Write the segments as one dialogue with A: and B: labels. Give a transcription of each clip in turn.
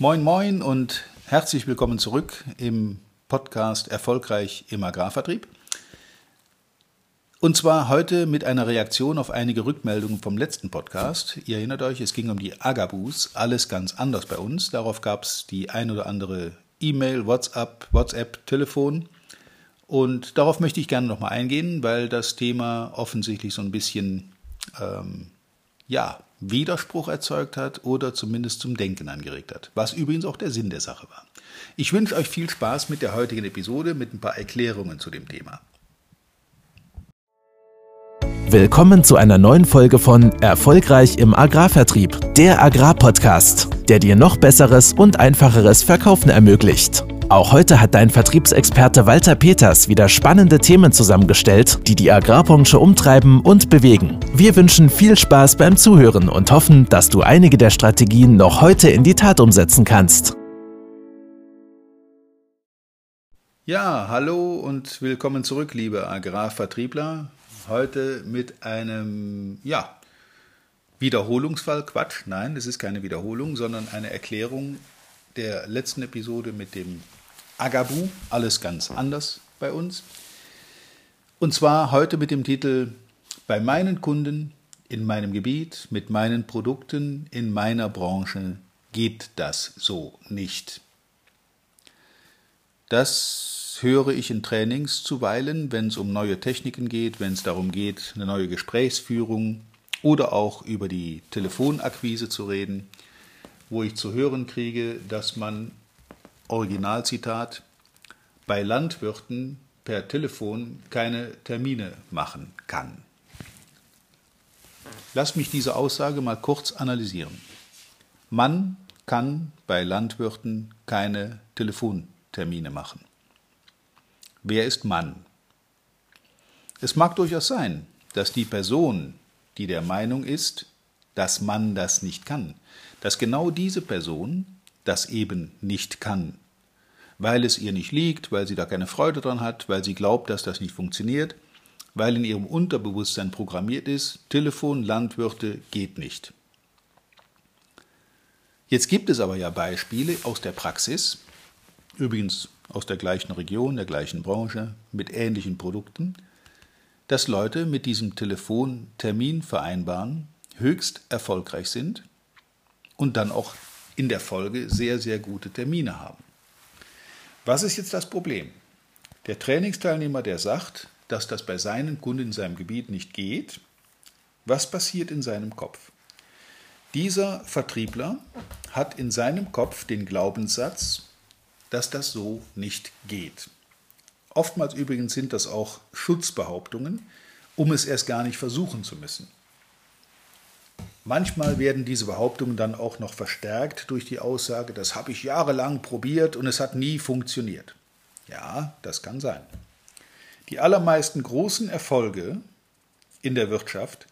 A: Moin, moin und herzlich willkommen zurück im Podcast Erfolgreich im Agrarvertrieb. Und zwar heute mit einer Reaktion auf einige Rückmeldungen vom letzten Podcast. Ihr erinnert euch, es ging um die Agabus, alles ganz anders bei uns. Darauf gab es die ein oder andere E-Mail, WhatsApp, WhatsApp, Telefon. Und darauf möchte ich gerne nochmal eingehen, weil das Thema offensichtlich so ein bisschen ähm, ja, Widerspruch erzeugt hat oder zumindest zum Denken angeregt hat, was übrigens auch der Sinn der Sache war. Ich wünsche euch viel Spaß mit der heutigen Episode mit ein paar Erklärungen zu dem Thema.
B: Willkommen zu einer neuen Folge von Erfolgreich im Agrarvertrieb, der Agrarpodcast, der dir noch besseres und einfacheres Verkaufen ermöglicht. Auch heute hat dein Vertriebsexperte Walter Peters wieder spannende Themen zusammengestellt, die die Agrarbranche umtreiben und bewegen. Wir wünschen viel Spaß beim Zuhören und hoffen, dass du einige der Strategien noch heute in die Tat umsetzen kannst.
A: Ja, hallo und willkommen zurück, liebe Agrarvertriebler. Heute mit einem, ja, Wiederholungsfall. Quatsch, nein, es ist keine Wiederholung, sondern eine Erklärung der letzten Episode mit dem Agabu, alles ganz anders bei uns. Und zwar heute mit dem Titel Bei meinen Kunden, in meinem Gebiet, mit meinen Produkten, in meiner Branche geht das so nicht. Das höre ich in Trainings zuweilen, wenn es um neue Techniken geht, wenn es darum geht, eine neue Gesprächsführung oder auch über die Telefonakquise zu reden, wo ich zu hören kriege, dass man Originalzitat, bei Landwirten per Telefon keine Termine machen kann. Lass mich diese Aussage mal kurz analysieren. Man kann bei Landwirten keine Telefontermine machen. Wer ist Mann? Es mag durchaus sein, dass die Person, die der Meinung ist, dass man das nicht kann, dass genau diese Person das eben nicht kann, weil es ihr nicht liegt, weil sie da keine Freude dran hat, weil sie glaubt, dass das nicht funktioniert, weil in ihrem Unterbewusstsein programmiert ist, Telefon, Landwirte geht nicht. Jetzt gibt es aber ja Beispiele aus der Praxis, übrigens aus der gleichen Region, der gleichen Branche, mit ähnlichen Produkten, dass Leute mit diesem Telefontermin vereinbaren, höchst erfolgreich sind und dann auch in der Folge sehr, sehr gute Termine haben. Was ist jetzt das Problem? Der Trainingsteilnehmer, der sagt, dass das bei seinen Kunden in seinem Gebiet nicht geht, was passiert in seinem Kopf? Dieser Vertriebler hat in seinem Kopf den Glaubenssatz, dass das so nicht geht. Oftmals übrigens sind das auch Schutzbehauptungen, um es erst gar nicht versuchen zu müssen. Manchmal werden diese Behauptungen dann auch noch verstärkt durch die Aussage, das habe ich jahrelang probiert und es hat nie funktioniert. Ja, das kann sein. Die allermeisten großen Erfolge in der Wirtschaft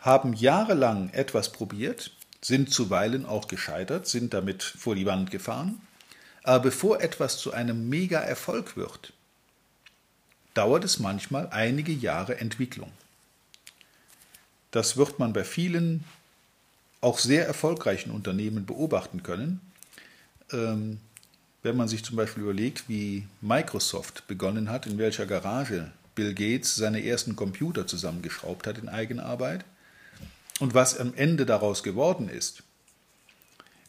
A: haben jahrelang etwas probiert, sind zuweilen auch gescheitert, sind damit vor die Wand gefahren. Aber bevor etwas zu einem Mega-Erfolg wird, dauert es manchmal einige Jahre Entwicklung. Das wird man bei vielen auch sehr erfolgreichen Unternehmen beobachten können. Ähm, wenn man sich zum Beispiel überlegt, wie Microsoft begonnen hat, in welcher Garage Bill Gates seine ersten Computer zusammengeschraubt hat in Eigenarbeit und was am Ende daraus geworden ist.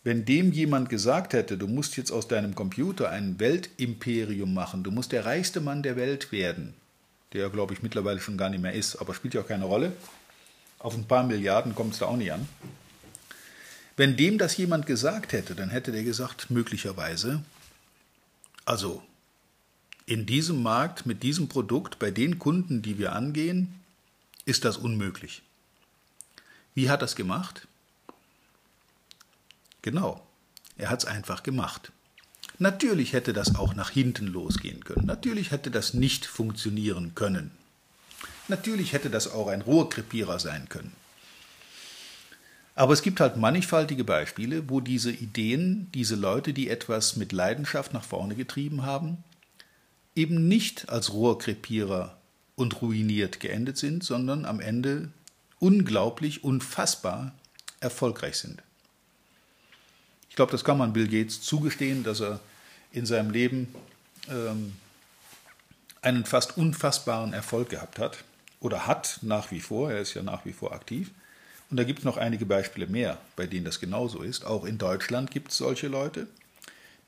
A: Wenn dem jemand gesagt hätte, du musst jetzt aus deinem Computer ein Weltimperium machen, du musst der reichste Mann der Welt werden, der glaube ich mittlerweile schon gar nicht mehr ist, aber spielt ja auch keine Rolle, auf ein paar Milliarden kommt es da auch nicht an. Wenn dem das jemand gesagt hätte, dann hätte der gesagt, möglicherweise, also in diesem Markt mit diesem Produkt, bei den Kunden, die wir angehen, ist das unmöglich. Wie hat es gemacht? Genau, er hat es einfach gemacht. Natürlich hätte das auch nach hinten losgehen können. Natürlich hätte das nicht funktionieren können. Natürlich hätte das auch ein Rohrkrepierer sein können. Aber es gibt halt mannigfaltige Beispiele, wo diese Ideen, diese Leute, die etwas mit Leidenschaft nach vorne getrieben haben, eben nicht als Rohrkrepierer und ruiniert geendet sind, sondern am Ende unglaublich, unfassbar erfolgreich sind. Ich glaube, das kann man Bill Gates zugestehen, dass er in seinem Leben ähm, einen fast unfassbaren Erfolg gehabt hat oder hat nach wie vor. Er ist ja nach wie vor aktiv. Und da gibt es noch einige Beispiele mehr, bei denen das genauso ist. Auch in Deutschland gibt es solche Leute,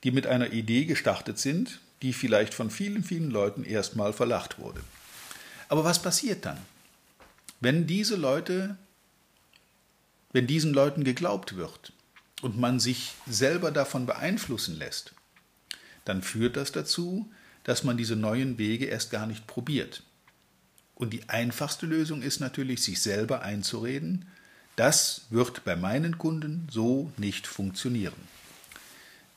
A: die mit einer Idee gestartet sind, die vielleicht von vielen, vielen Leuten erstmal verlacht wurde. Aber was passiert dann? Wenn diese Leute, wenn diesen Leuten geglaubt wird und man sich selber davon beeinflussen lässt, dann führt das dazu, dass man diese neuen Wege erst gar nicht probiert. Und die einfachste Lösung ist natürlich, sich selber einzureden, das wird bei meinen Kunden so nicht funktionieren.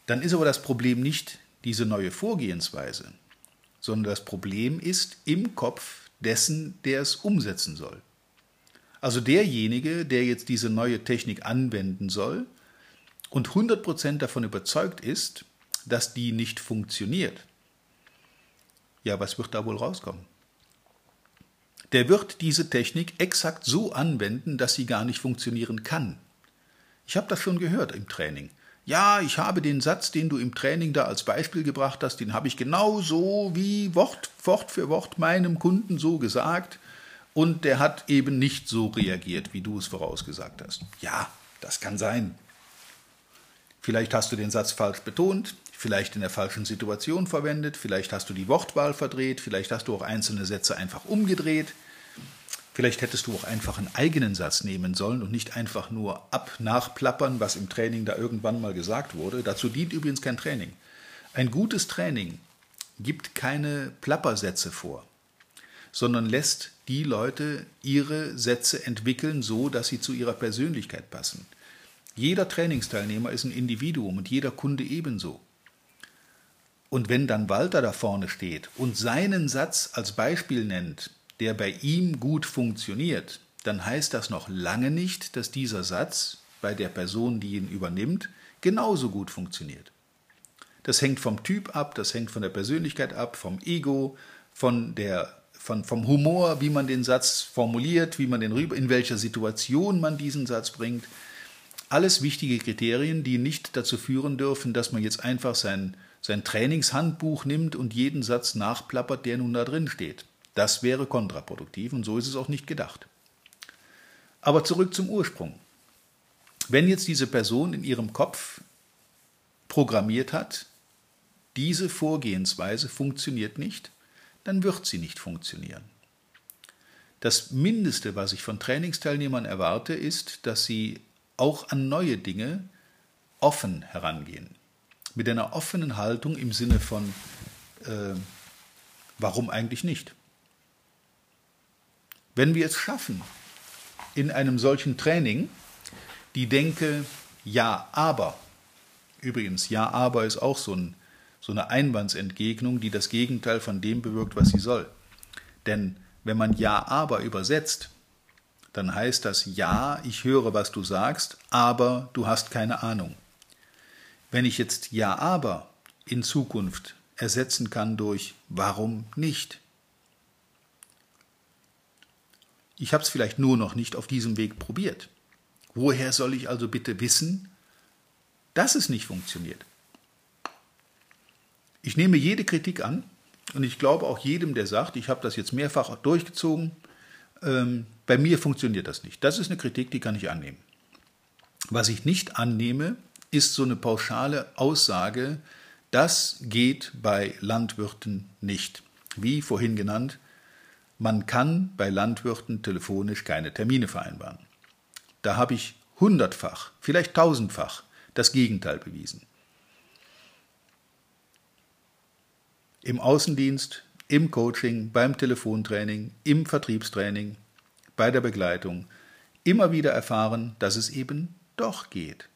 A: Dann ist aber das Problem nicht diese neue Vorgehensweise, sondern das Problem ist im Kopf dessen, der es umsetzen soll. Also derjenige, der jetzt diese neue Technik anwenden soll und 100% davon überzeugt ist, dass die nicht funktioniert. Ja, was wird da wohl rauskommen? Der wird diese Technik exakt so anwenden, dass sie gar nicht funktionieren kann. Ich habe das schon gehört im Training. Ja, ich habe den Satz, den du im Training da als Beispiel gebracht hast, den habe ich genau so wie Wort, Wort für Wort meinem Kunden so gesagt und der hat eben nicht so reagiert, wie du es vorausgesagt hast. Ja, das kann sein. Vielleicht hast du den Satz falsch betont, vielleicht in der falschen Situation verwendet, vielleicht hast du die Wortwahl verdreht, vielleicht hast du auch einzelne Sätze einfach umgedreht. Vielleicht hättest du auch einfach einen eigenen Satz nehmen sollen und nicht einfach nur ab nachplappern, was im Training da irgendwann mal gesagt wurde. Dazu dient übrigens kein Training. Ein gutes Training gibt keine Plappersätze vor sondern lässt die Leute ihre Sätze entwickeln, so dass sie zu ihrer Persönlichkeit passen. Jeder Trainingsteilnehmer ist ein Individuum und jeder Kunde ebenso. Und wenn dann Walter da vorne steht und seinen Satz als Beispiel nennt, der bei ihm gut funktioniert, dann heißt das noch lange nicht, dass dieser Satz bei der Person, die ihn übernimmt, genauso gut funktioniert. Das hängt vom Typ ab, das hängt von der Persönlichkeit ab, vom Ego, von der von, vom Humor, wie man den Satz formuliert, wie man den rüber, in welcher Situation man diesen Satz bringt. Alles wichtige Kriterien, die nicht dazu führen dürfen, dass man jetzt einfach sein, sein Trainingshandbuch nimmt und jeden Satz nachplappert, der nun da drin steht. Das wäre kontraproduktiv und so ist es auch nicht gedacht. Aber zurück zum Ursprung. Wenn jetzt diese Person in ihrem Kopf programmiert hat, diese Vorgehensweise funktioniert nicht, dann wird sie nicht funktionieren. Das Mindeste, was ich von Trainingsteilnehmern erwarte, ist, dass sie auch an neue Dinge offen herangehen. Mit einer offenen Haltung im Sinne von, äh, warum eigentlich nicht? Wenn wir es schaffen, in einem solchen Training die Denke, ja, aber, übrigens, ja, aber ist auch so ein so eine Einwandsentgegnung, die das Gegenteil von dem bewirkt, was sie soll. Denn wenn man Ja, aber übersetzt, dann heißt das Ja, ich höre, was du sagst, aber du hast keine Ahnung. Wenn ich jetzt Ja, aber in Zukunft ersetzen kann durch Warum nicht? Ich habe es vielleicht nur noch nicht auf diesem Weg probiert. Woher soll ich also bitte wissen, dass es nicht funktioniert? Ich nehme jede Kritik an und ich glaube auch jedem, der sagt, ich habe das jetzt mehrfach durchgezogen, ähm, bei mir funktioniert das nicht. Das ist eine Kritik, die kann ich annehmen. Was ich nicht annehme, ist so eine pauschale Aussage, das geht bei Landwirten nicht. Wie vorhin genannt, man kann bei Landwirten telefonisch keine Termine vereinbaren. Da habe ich hundertfach, vielleicht tausendfach das Gegenteil bewiesen. im Außendienst, im Coaching, beim Telefontraining, im Vertriebstraining, bei der Begleitung immer wieder erfahren, dass es eben doch geht.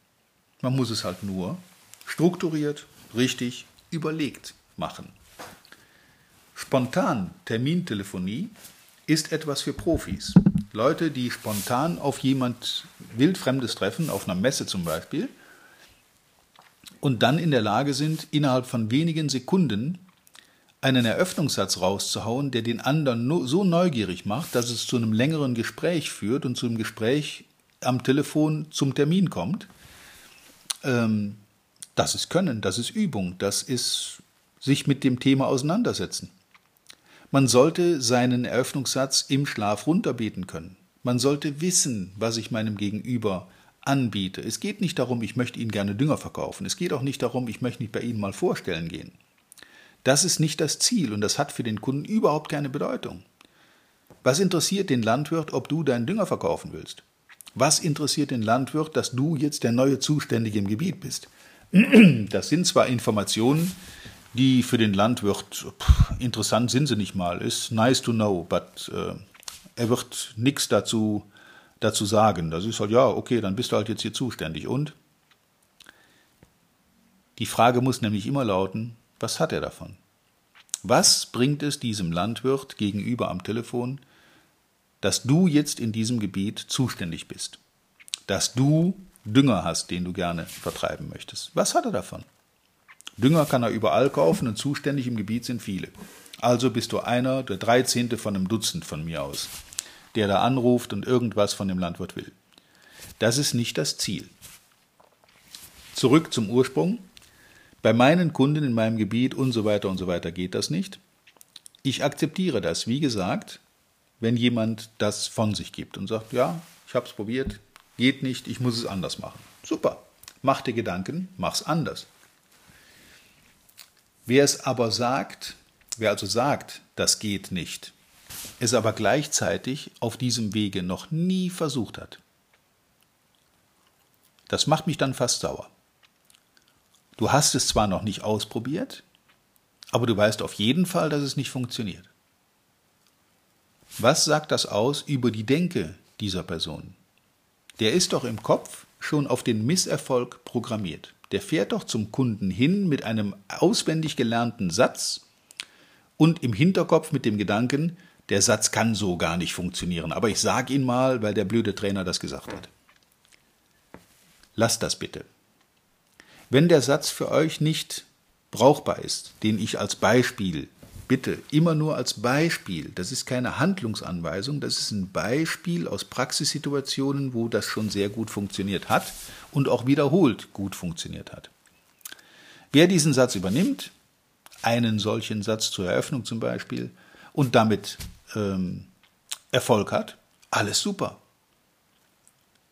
A: Man muss es halt nur strukturiert, richtig, überlegt machen. Spontan Termintelefonie ist etwas für Profis. Leute, die spontan auf jemand wildfremdes treffen, auf einer Messe zum Beispiel, und dann in der Lage sind, innerhalb von wenigen Sekunden einen Eröffnungssatz rauszuhauen, der den anderen so neugierig macht, dass es zu einem längeren Gespräch führt und zu einem Gespräch am Telefon zum Termin kommt. Ähm, Das ist Können, das ist Übung, das ist sich mit dem Thema auseinandersetzen. Man sollte seinen Eröffnungssatz im Schlaf runterbeten können. Man sollte wissen, was ich meinem Gegenüber anbiete. Es geht nicht darum, ich möchte Ihnen gerne Dünger verkaufen. Es geht auch nicht darum, ich möchte mich bei Ihnen mal vorstellen gehen. Das ist nicht das Ziel und das hat für den Kunden überhaupt keine Bedeutung. Was interessiert den Landwirt, ob du deinen Dünger verkaufen willst? Was interessiert den Landwirt, dass du jetzt der neue Zuständige im Gebiet bist? Das sind zwar Informationen, die für den Landwirt pff, interessant sind sie nicht mal. Ist nice to know, but äh, er wird nichts dazu, dazu sagen. Das ist halt, ja, okay, dann bist du halt jetzt hier zuständig. Und die Frage muss nämlich immer lauten, was hat er davon? Was bringt es diesem Landwirt gegenüber am Telefon, dass du jetzt in diesem Gebiet zuständig bist? Dass du Dünger hast, den du gerne vertreiben möchtest? Was hat er davon? Dünger kann er überall kaufen und zuständig im Gebiet sind viele. Also bist du einer, der Dreizehnte von einem Dutzend von mir aus, der da anruft und irgendwas von dem Landwirt will. Das ist nicht das Ziel. Zurück zum Ursprung. Bei meinen Kunden in meinem Gebiet und so weiter und so weiter geht das nicht. Ich akzeptiere das, wie gesagt, wenn jemand das von sich gibt und sagt, ja, ich habe es probiert, geht nicht, ich muss es anders machen. Super, mach dir Gedanken, mach's anders. Wer es aber sagt, wer also sagt, das geht nicht, es aber gleichzeitig auf diesem Wege noch nie versucht hat, das macht mich dann fast sauer. Du hast es zwar noch nicht ausprobiert, aber du weißt auf jeden Fall, dass es nicht funktioniert. Was sagt das aus über die Denke dieser Person? Der ist doch im Kopf schon auf den Misserfolg programmiert der fährt doch zum Kunden hin mit einem auswendig gelernten Satz und im Hinterkopf mit dem Gedanken, der Satz kann so gar nicht funktionieren, aber ich sage ihn mal, weil der blöde Trainer das gesagt hat. Lasst das bitte. Wenn der Satz für euch nicht brauchbar ist, den ich als Beispiel bitte immer nur als Beispiel. Das ist keine Handlungsanweisung, das ist ein Beispiel aus Praxissituationen, wo das schon sehr gut funktioniert hat und auch wiederholt gut funktioniert hat. Wer diesen Satz übernimmt, einen solchen Satz zur Eröffnung zum Beispiel, und damit ähm, Erfolg hat, alles super.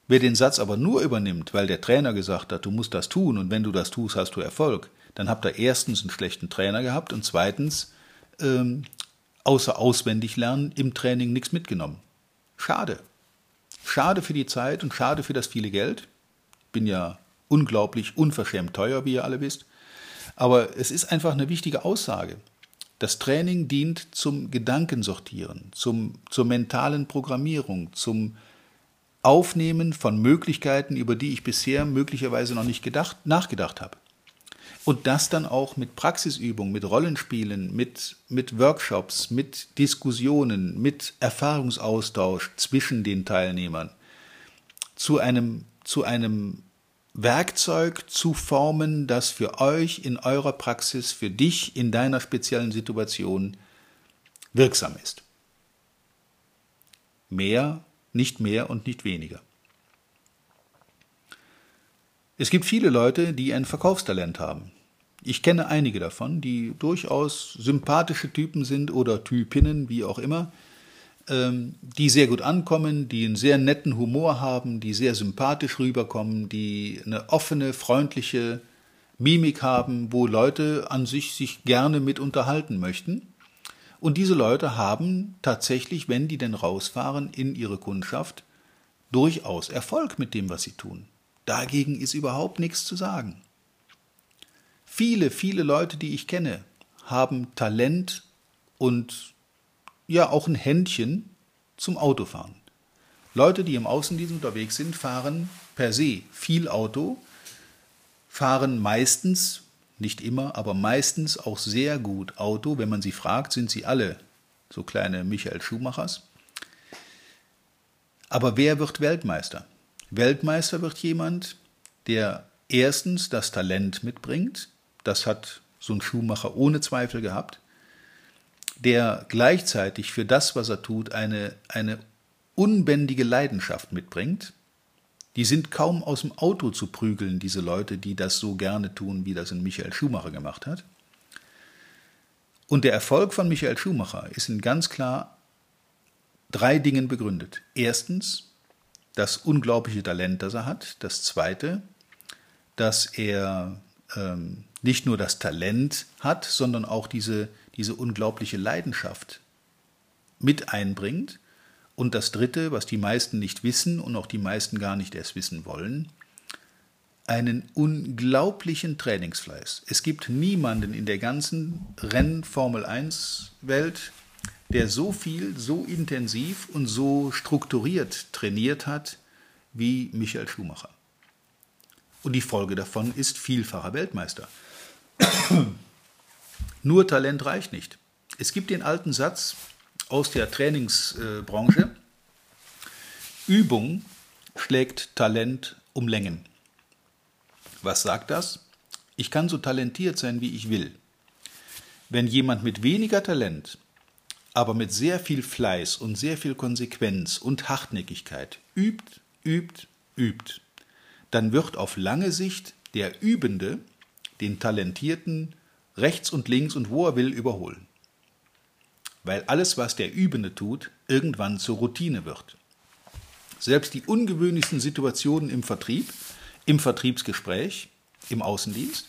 A: Wer den Satz aber nur übernimmt, weil der Trainer gesagt hat, du musst das tun und wenn du das tust, hast du Erfolg, dann habt ihr erstens einen schlechten Trainer gehabt und zweitens ähm, außer auswendig lernen im Training nichts mitgenommen. Schade. Schade für die Zeit und schade für das viele Geld. Bin ja unglaublich unverschämt teuer, wie ihr alle wisst. Aber es ist einfach eine wichtige Aussage. Das Training dient zum Gedankensortieren, zum, zur mentalen Programmierung, zum Aufnehmen von Möglichkeiten, über die ich bisher möglicherweise noch nicht gedacht, nachgedacht habe. Und das dann auch mit Praxisübung, mit Rollenspielen, mit, mit Workshops, mit Diskussionen, mit Erfahrungsaustausch zwischen den Teilnehmern zu einem, zu einem Werkzeug zu formen, das für euch in eurer Praxis, für dich in deiner speziellen Situation wirksam ist. Mehr, nicht mehr und nicht weniger. Es gibt viele Leute, die ein Verkaufstalent haben. Ich kenne einige davon, die durchaus sympathische Typen sind oder Typinnen, wie auch immer, ähm, die sehr gut ankommen, die einen sehr netten Humor haben, die sehr sympathisch rüberkommen, die eine offene, freundliche Mimik haben, wo Leute an sich sich gerne mit unterhalten möchten. Und diese Leute haben tatsächlich, wenn die denn rausfahren in ihre Kundschaft, durchaus Erfolg mit dem, was sie tun. Dagegen ist überhaupt nichts zu sagen. Viele, viele Leute, die ich kenne, haben Talent und ja auch ein Händchen zum Autofahren. Leute, die im Außendienst unterwegs sind, fahren per se viel Auto, fahren meistens, nicht immer, aber meistens auch sehr gut Auto. Wenn man sie fragt, sind sie alle so kleine Michael Schumachers. Aber wer wird Weltmeister? Weltmeister wird jemand, der erstens das Talent mitbringt, das hat so ein Schuhmacher ohne Zweifel gehabt, der gleichzeitig für das, was er tut, eine, eine unbändige Leidenschaft mitbringt, Die sind kaum aus dem Auto zu prügeln, diese Leute, die das so gerne tun, wie das ein Michael Schumacher gemacht hat. Und der Erfolg von Michael Schumacher ist in ganz klar drei Dingen begründet. Erstens das unglaubliche Talent, das er hat. Das zweite, dass er ähm, nicht nur das Talent hat, sondern auch diese, diese unglaubliche Leidenschaft mit einbringt. Und das Dritte, was die meisten nicht wissen und auch die meisten gar nicht erst wissen wollen, einen unglaublichen Trainingsfleiß. Es gibt niemanden in der ganzen Renn-Formel-1-Welt, der so viel, so intensiv und so strukturiert trainiert hat wie Michael Schumacher. Und die Folge davon ist vielfacher Weltmeister. Nur Talent reicht nicht. Es gibt den alten Satz aus der Trainingsbranche, Übung schlägt Talent um Längen. Was sagt das? Ich kann so talentiert sein, wie ich will. Wenn jemand mit weniger Talent, aber mit sehr viel Fleiß und sehr viel Konsequenz und Hartnäckigkeit übt, übt, übt, dann wird auf lange Sicht der Übende den Talentierten rechts und links und wo er will überholen. Weil alles, was der Übende tut, irgendwann zur Routine wird. Selbst die ungewöhnlichsten Situationen im Vertrieb, im Vertriebsgespräch, im Außendienst,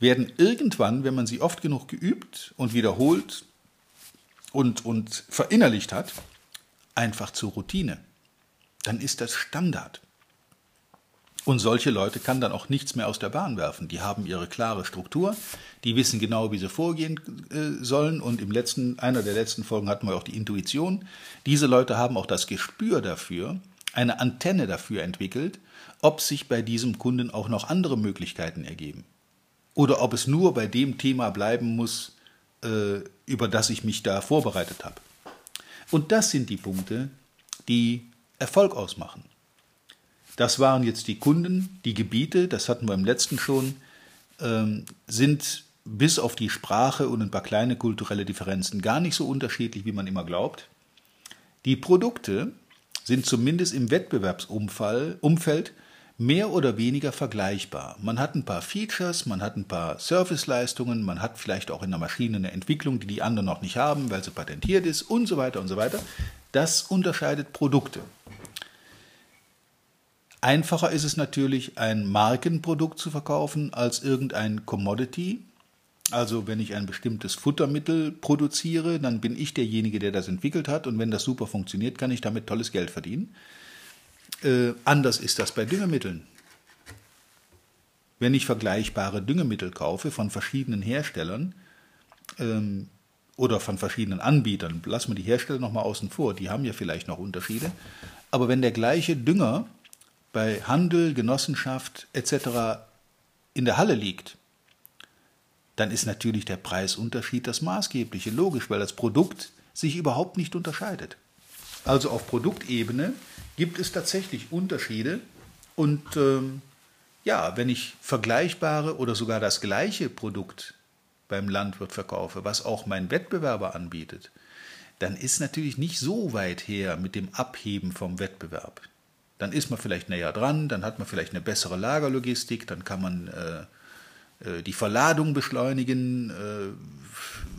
A: werden irgendwann, wenn man sie oft genug geübt und wiederholt und, und verinnerlicht hat, einfach zur Routine. Dann ist das Standard. Und solche Leute kann dann auch nichts mehr aus der Bahn werfen. Die haben ihre klare Struktur, die wissen genau, wie sie vorgehen äh, sollen. Und im letzten, einer der letzten Folgen hatten wir auch die Intuition. Diese Leute haben auch das Gespür dafür, eine Antenne dafür entwickelt, ob sich bei diesem Kunden auch noch andere Möglichkeiten ergeben. Oder ob es nur bei dem Thema bleiben muss, äh, über das ich mich da vorbereitet habe. Und das sind die Punkte, die Erfolg ausmachen. Das waren jetzt die Kunden, die Gebiete, das hatten wir im letzten schon, ähm, sind bis auf die Sprache und ein paar kleine kulturelle Differenzen gar nicht so unterschiedlich, wie man immer glaubt. Die Produkte sind zumindest im Wettbewerbsumfeld mehr oder weniger vergleichbar. Man hat ein paar Features, man hat ein paar Serviceleistungen, man hat vielleicht auch in der Maschine eine Entwicklung, die die anderen noch nicht haben, weil sie patentiert ist und so weiter und so weiter. Das unterscheidet Produkte. Einfacher ist es natürlich, ein Markenprodukt zu verkaufen als irgendein Commodity. Also wenn ich ein bestimmtes Futtermittel produziere, dann bin ich derjenige, der das entwickelt hat und wenn das super funktioniert, kann ich damit tolles Geld verdienen. Äh, anders ist das bei Düngemitteln. Wenn ich vergleichbare Düngemittel kaufe von verschiedenen Herstellern ähm, oder von verschiedenen Anbietern, lassen wir die Hersteller nochmal außen vor, die haben ja vielleicht noch Unterschiede, aber wenn der gleiche Dünger bei Handel, Genossenschaft etc. in der Halle liegt, dann ist natürlich der Preisunterschied das maßgebliche, logisch, weil das Produkt sich überhaupt nicht unterscheidet. Also auf Produktebene gibt es tatsächlich Unterschiede und ähm, ja, wenn ich vergleichbare oder sogar das gleiche Produkt beim Landwirt verkaufe, was auch mein Wettbewerber anbietet, dann ist natürlich nicht so weit her mit dem Abheben vom Wettbewerb. Dann ist man vielleicht näher dran, dann hat man vielleicht eine bessere Lagerlogistik, dann kann man äh, äh, die Verladung beschleunigen, äh,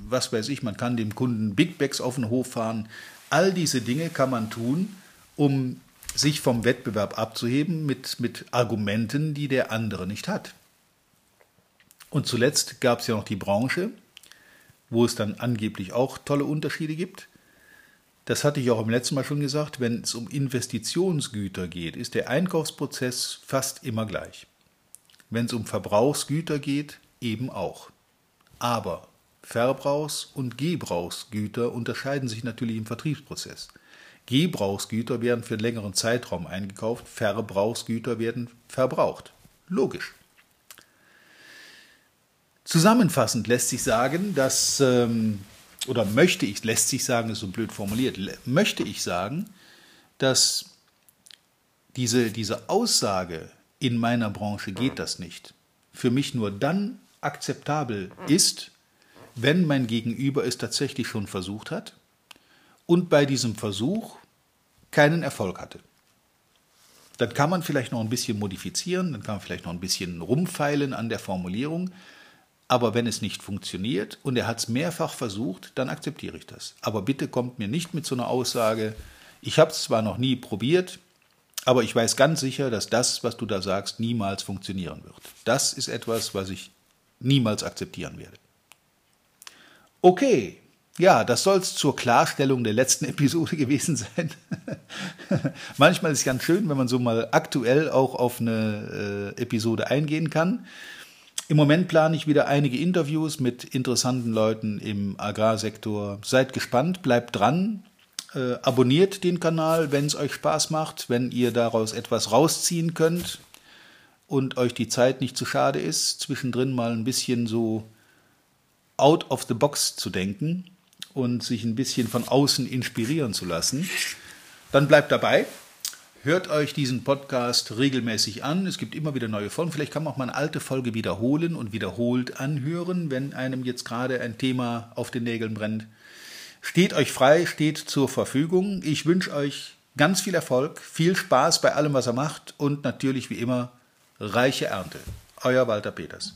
A: was weiß ich, man kann dem Kunden Big Bags auf den Hof fahren. All diese Dinge kann man tun, um sich vom Wettbewerb abzuheben mit, mit Argumenten, die der andere nicht hat. Und zuletzt gab es ja noch die Branche, wo es dann angeblich auch tolle Unterschiede gibt. Das hatte ich auch im letzten Mal schon gesagt, wenn es um Investitionsgüter geht, ist der Einkaufsprozess fast immer gleich. Wenn es um Verbrauchsgüter geht, eben auch. Aber Verbrauchs- und Gebrauchsgüter unterscheiden sich natürlich im Vertriebsprozess. Gebrauchsgüter werden für einen längeren Zeitraum eingekauft, Verbrauchsgüter werden verbraucht. Logisch. Zusammenfassend lässt sich sagen, dass ähm, oder möchte ich, lässt sich sagen, ist so blöd formuliert, möchte ich sagen, dass diese, diese Aussage, in meiner Branche geht das nicht, für mich nur dann akzeptabel ist, wenn mein Gegenüber es tatsächlich schon versucht hat und bei diesem Versuch keinen Erfolg hatte. dann kann man vielleicht noch ein bisschen modifizieren, dann kann man vielleicht noch ein bisschen rumfeilen an der Formulierung. Aber wenn es nicht funktioniert und er hat es mehrfach versucht, dann akzeptiere ich das. Aber bitte kommt mir nicht mit so einer Aussage, ich habe es zwar noch nie probiert, aber ich weiß ganz sicher, dass das, was du da sagst, niemals funktionieren wird. Das ist etwas, was ich niemals akzeptieren werde. Okay, ja, das soll es zur Klarstellung der letzten Episode gewesen sein. Manchmal ist es ganz schön, wenn man so mal aktuell auch auf eine äh, Episode eingehen kann. Im Moment plane ich wieder einige Interviews mit interessanten Leuten im Agrarsektor. Seid gespannt, bleibt dran, äh, abonniert den Kanal, wenn es euch Spaß macht, wenn ihr daraus etwas rausziehen könnt und euch die Zeit nicht zu schade ist, zwischendrin mal ein bisschen so out of the box zu denken und sich ein bisschen von außen inspirieren zu lassen. Dann bleibt dabei. Hört euch diesen Podcast regelmäßig an. Es gibt immer wieder neue Folgen. Vielleicht kann man auch mal eine alte Folge wiederholen und wiederholt anhören, wenn einem jetzt gerade ein Thema auf den Nägeln brennt. Steht euch frei, steht zur Verfügung. Ich wünsche euch ganz viel Erfolg, viel Spaß bei allem, was ihr macht und natürlich wie immer reiche Ernte. Euer Walter Peters.